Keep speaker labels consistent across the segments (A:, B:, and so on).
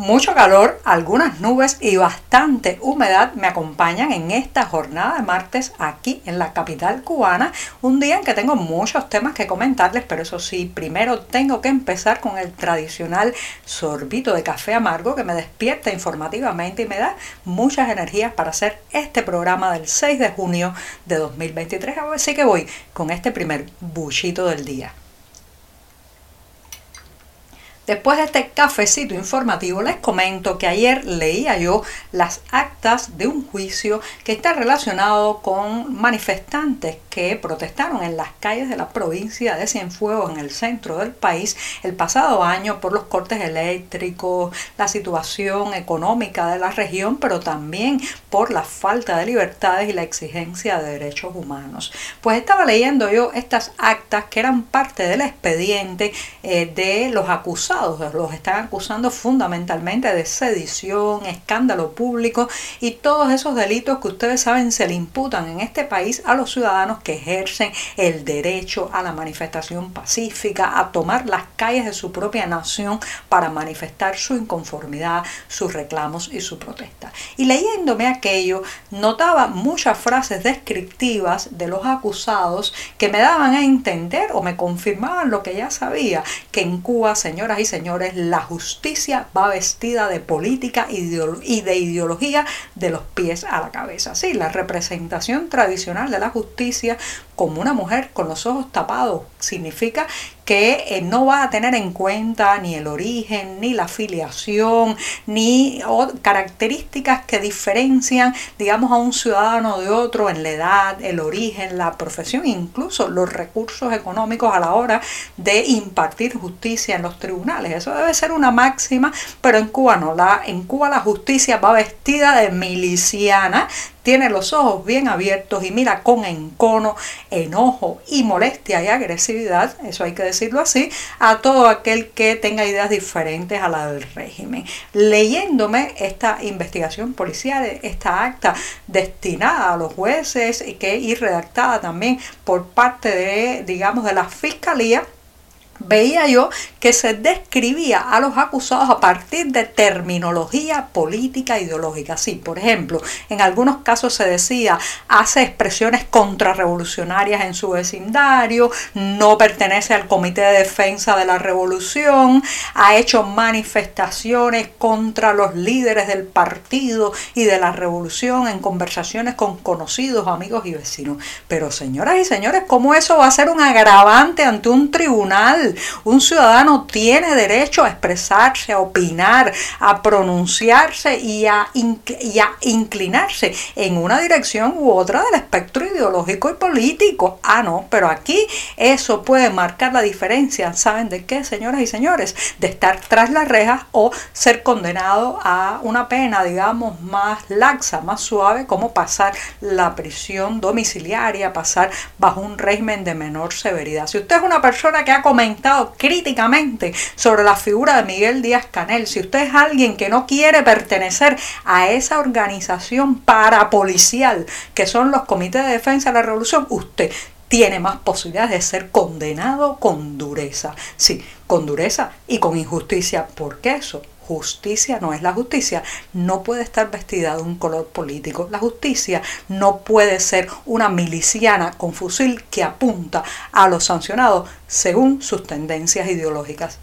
A: Mucho calor, algunas nubes y bastante humedad me acompañan en esta jornada de martes aquí en la capital cubana. Un día en que tengo muchos temas que comentarles, pero eso sí, primero tengo que empezar con el tradicional sorbito de café amargo que me despierta informativamente y me da muchas energías para hacer este programa del 6 de junio de 2023. Así que voy con este primer buchito del día. Después de este cafecito informativo, les comento que ayer leía yo las actas de un juicio que está relacionado con manifestantes que protestaron en las calles de la provincia de Cienfuegos, en el centro del país, el pasado año por los cortes eléctricos, la situación económica de la región, pero también por la falta de libertades y la exigencia de derechos humanos. Pues estaba leyendo yo estas actas que eran parte del expediente eh, de los acusados los están acusando fundamentalmente de sedición, escándalo público y todos esos delitos que ustedes saben se le imputan en este país a los ciudadanos que ejercen el derecho a la manifestación pacífica, a tomar las calles de su propia nación para manifestar su inconformidad, sus reclamos y su protesta. Y leyéndome aquello, notaba muchas frases descriptivas de los acusados que me daban a entender o me confirmaban lo que ya sabía, que en Cuba, señoras y señores, la justicia va vestida de política y de ideología de los pies a la cabeza. Sí, la representación tradicional de la justicia como una mujer con los ojos tapados significa que eh, no va a tener en cuenta ni el origen, ni la filiación, ni características que diferencian, digamos, a un ciudadano de otro en la edad, el origen, la profesión, incluso los recursos económicos a la hora de impartir justicia en los tribunales. Eso debe ser una máxima, pero en Cuba no. La, en Cuba la justicia va vestida de miliciana, tiene los ojos bien abiertos y mira con encono, enojo y molestia y agresividad, eso hay que decirlo así, a todo aquel que tenga ideas diferentes a la del régimen. Leyéndome esta investigación policial, esta acta destinada a los jueces y que y redactada también por parte de, digamos, de la fiscalía, veía yo que se describía a los acusados a partir de terminología política e ideológica. Sí, por ejemplo, en algunos casos se decía hace expresiones contrarrevolucionarias en su vecindario, no pertenece al Comité de Defensa de la Revolución, ha hecho manifestaciones contra los líderes del partido y de la revolución en conversaciones con conocidos, amigos y vecinos. Pero señoras y señores, ¿cómo eso va a ser un agravante ante un tribunal? Un ciudadano tiene derecho a expresarse, a opinar, a pronunciarse y a, inclinarse en una dirección u otra del espectro ideológico y político. Ah, no, pero aquí eso puede marcar la diferencia. ¿Saben de qué, señoras y señores? De estar tras las rejas o ser condenado a una pena, digamos, más laxa, más suave, como pasar la prisión domiciliaria, pasar bajo un régimen de menor severidad. Si usted es una persona que ha críticamente sobre la figura de Miguel Díaz Canel, si usted es alguien que no quiere pertenecer a esa organización parapolicial que son los comités de defensa de la revolución, usted tiene más posibilidades de ser condenado con dureza. Sí, con dureza y con injusticia. ¿Por qué eso? Justicia no es la justicia, no puede estar vestida de un color político. La justicia no puede ser una miliciana con fusil que apunta a los sancionados según sus tendencias ideológicas.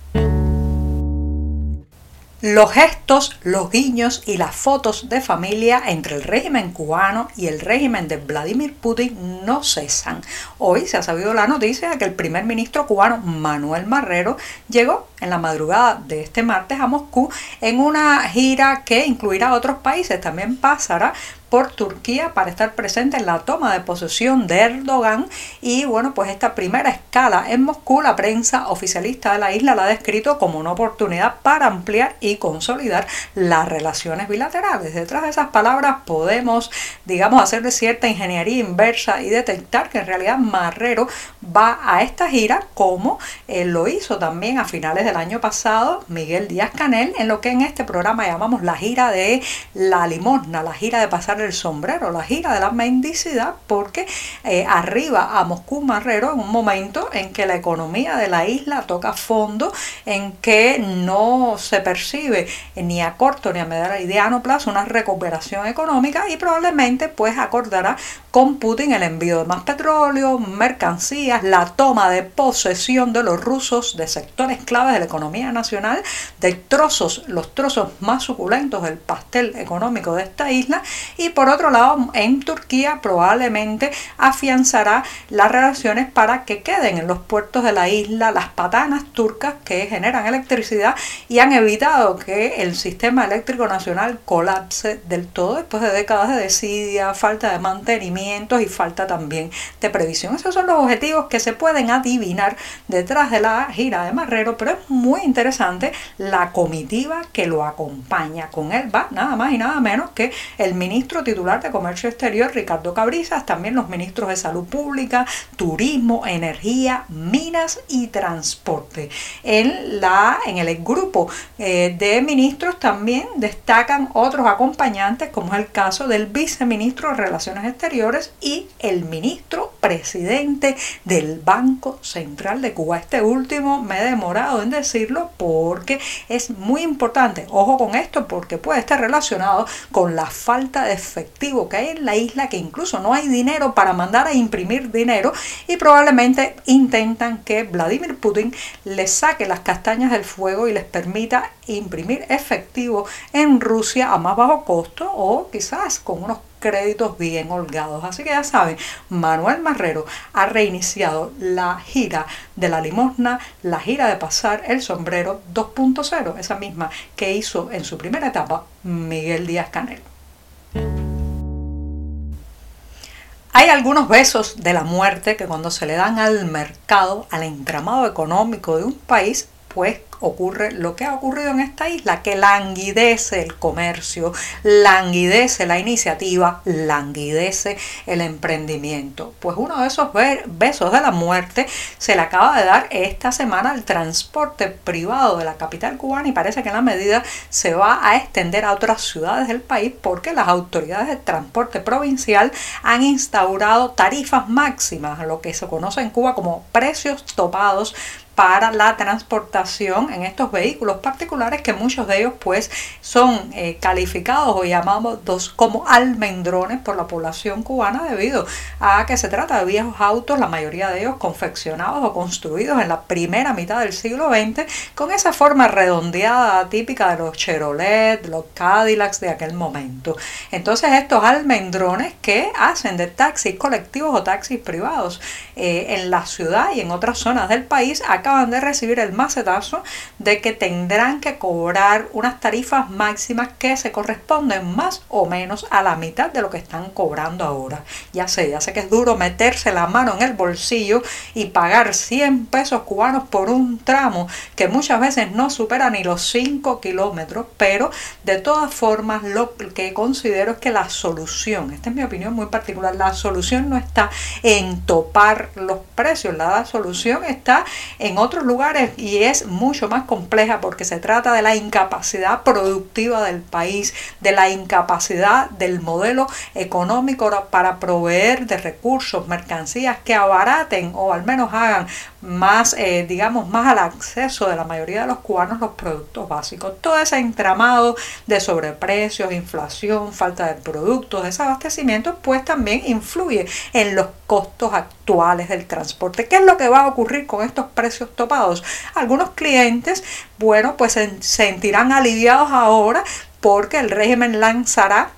A: Los gestos, los guiños y las fotos de familia entre el régimen cubano y el régimen de Vladimir Putin no cesan. Hoy se ha sabido la noticia de que el primer ministro cubano Manuel Marrero llegó en la madrugada de este martes a Moscú en una gira que incluirá otros países. También pasará por Turquía para estar presente en la toma de posesión de Erdogan y bueno pues esta primera escala en Moscú la prensa oficialista de la isla la ha descrito como una oportunidad para ampliar y consolidar las relaciones bilaterales. Detrás de esas palabras podemos digamos hacerle cierta ingeniería inversa y detectar que en realidad Marrero va a esta gira como él lo hizo también a finales del año pasado Miguel Díaz Canel en lo que en este programa llamamos la gira de la limosna, la gira de pasar el sombrero, la gira de la mendicidad, porque eh, arriba a Moscú Marrero en un momento en que la economía de la isla toca fondo, en que no se percibe ni a corto ni a mediano plazo una recuperación económica y probablemente pues acordará con Putin el envío de más petróleo, mercancías, la toma de posesión de los rusos de sectores claves de la economía nacional, de trozos, los trozos más suculentos del pastel económico de esta isla y por otro lado en Turquía probablemente afianzará las relaciones para que queden en los puertos de la isla las patanas turcas que generan electricidad y han evitado que el sistema eléctrico nacional colapse del todo después de décadas de desidia, falta de mantenimiento y falta también de previsión. Esos son los objetivos que se pueden adivinar detrás de la gira de Marrero, pero es muy interesante la comitiva que lo acompaña. Con él va nada más y nada menos que el ministro titular de Comercio Exterior, Ricardo Cabrizas, también los ministros de Salud Pública, Turismo, Energía, Minas y Transporte. En, la, en el grupo eh, de ministros también destacan otros acompañantes, como es el caso del viceministro de Relaciones Exteriores y el ministro presidente del Banco Central de Cuba. Este último me he demorado en decirlo porque es muy importante. Ojo con esto porque puede estar relacionado con la falta de efectivo que hay en la isla, que incluso no hay dinero para mandar a imprimir dinero y probablemente intentan que Vladimir Putin les saque las castañas del fuego y les permita imprimir efectivo en Rusia a más bajo costo o quizás con unos créditos bien holgados. Así que ya saben, Manuel Marrero ha reiniciado la gira de la limosna, la gira de pasar el sombrero 2.0, esa misma que hizo en su primera etapa Miguel Díaz Canel. Hay algunos besos de la muerte que cuando se le dan al mercado, al entramado económico de un país, pues ocurre lo que ha ocurrido en esta isla, que languidece el comercio, languidece la iniciativa, languidece el emprendimiento. Pues uno de esos besos de la muerte se le acaba de dar esta semana al transporte privado de la capital cubana y parece que la medida se va a extender a otras ciudades del país porque las autoridades de transporte provincial han instaurado tarifas máximas, lo que se conoce en Cuba como precios topados para la transportación en estos vehículos particulares que muchos de ellos pues son eh, calificados o llamamos dos como almendrones por la población cubana debido a que se trata de viejos autos, la mayoría de ellos confeccionados o construidos en la primera mitad del siglo XX con esa forma redondeada típica de los Chevrolet, los Cadillacs de aquel momento. Entonces estos almendrones que hacen de taxis colectivos o taxis privados eh, en la ciudad y en otras zonas del país acaban de recibir el macetazo de que tendrán que cobrar unas tarifas máximas que se corresponden más o menos a la mitad de lo que están cobrando ahora. Ya sé, ya sé que es duro meterse la mano en el bolsillo y pagar 100 pesos cubanos por un tramo que muchas veces no supera ni los 5 kilómetros, pero de todas formas lo que considero es que la solución, esta es mi opinión muy particular, la solución no está en topar los precios, la solución está en otros lugares y es mucho más compleja porque se trata de la incapacidad productiva del país, de la incapacidad del modelo económico para proveer de recursos, mercancías que abaraten o al menos hagan más, eh, digamos, más al acceso de la mayoría de los cubanos los productos básicos. Todo ese entramado de sobreprecios, inflación, falta de productos, desabastecimiento, pues también influye en los costos actuales del transporte. ¿Qué es lo que va a ocurrir con estos precios topados? Algunos clientes, bueno, pues se sentirán aliviados ahora porque el régimen lanzará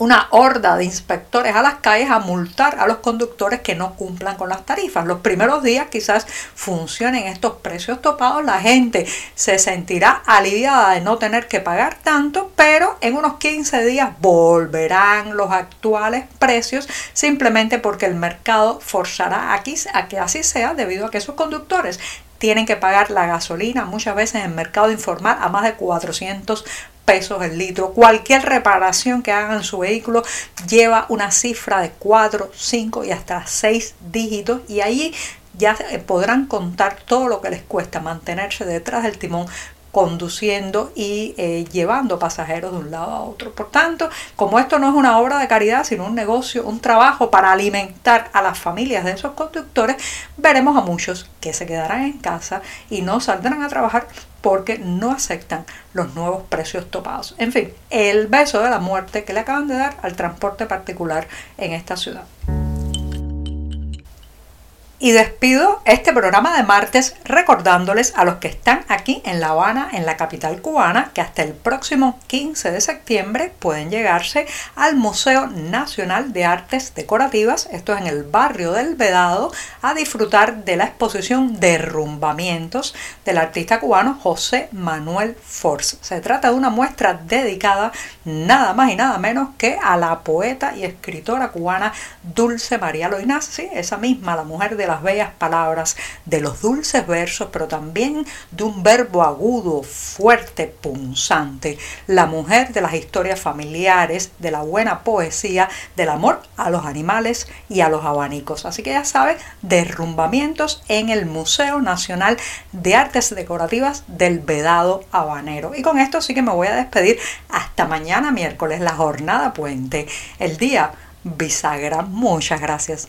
A: una horda de inspectores a las calles a multar a los conductores que no cumplan con las tarifas. Los primeros días quizás funcionen estos precios topados, la gente se sentirá aliviada de no tener que pagar tanto, pero en unos 15 días volverán los actuales precios simplemente porque el mercado forzará aquí a que así sea debido a que esos conductores tienen que pagar la gasolina muchas veces en el mercado informal a más de 400 pesos el litro. Cualquier reparación que hagan su vehículo lleva una cifra de 4, 5 y hasta 6 dígitos y allí ya podrán contar todo lo que les cuesta mantenerse detrás del timón conduciendo y eh, llevando pasajeros de un lado a otro. Por tanto, como esto no es una obra de caridad, sino un negocio, un trabajo para alimentar a las familias de esos conductores, veremos a muchos que se quedarán en casa y no saldrán a trabajar porque no aceptan los nuevos precios topados. En fin, el beso de la muerte que le acaban de dar al transporte particular en esta ciudad. Y despido este programa de martes recordándoles a los que están aquí en La Habana, en la capital cubana, que hasta el próximo 15 de septiembre pueden llegarse al Museo Nacional de Artes Decorativas, esto es en el barrio del Vedado, a disfrutar de la exposición Derrumbamientos del artista cubano José Manuel Force. Se trata de una muestra dedicada nada más y nada menos que a la poeta y escritora cubana Dulce María Loinaz, esa misma, la mujer de las bellas palabras, de los dulces versos, pero también de un verbo agudo, fuerte, punzante. La mujer de las historias familiares, de la buena poesía, del amor a los animales y a los abanicos. Así que ya sabes, derrumbamientos en el Museo Nacional de Artes Decorativas del Vedado Habanero. Y con esto sí que me voy a despedir hasta mañana miércoles, la jornada puente, el día bisagra. Muchas gracias.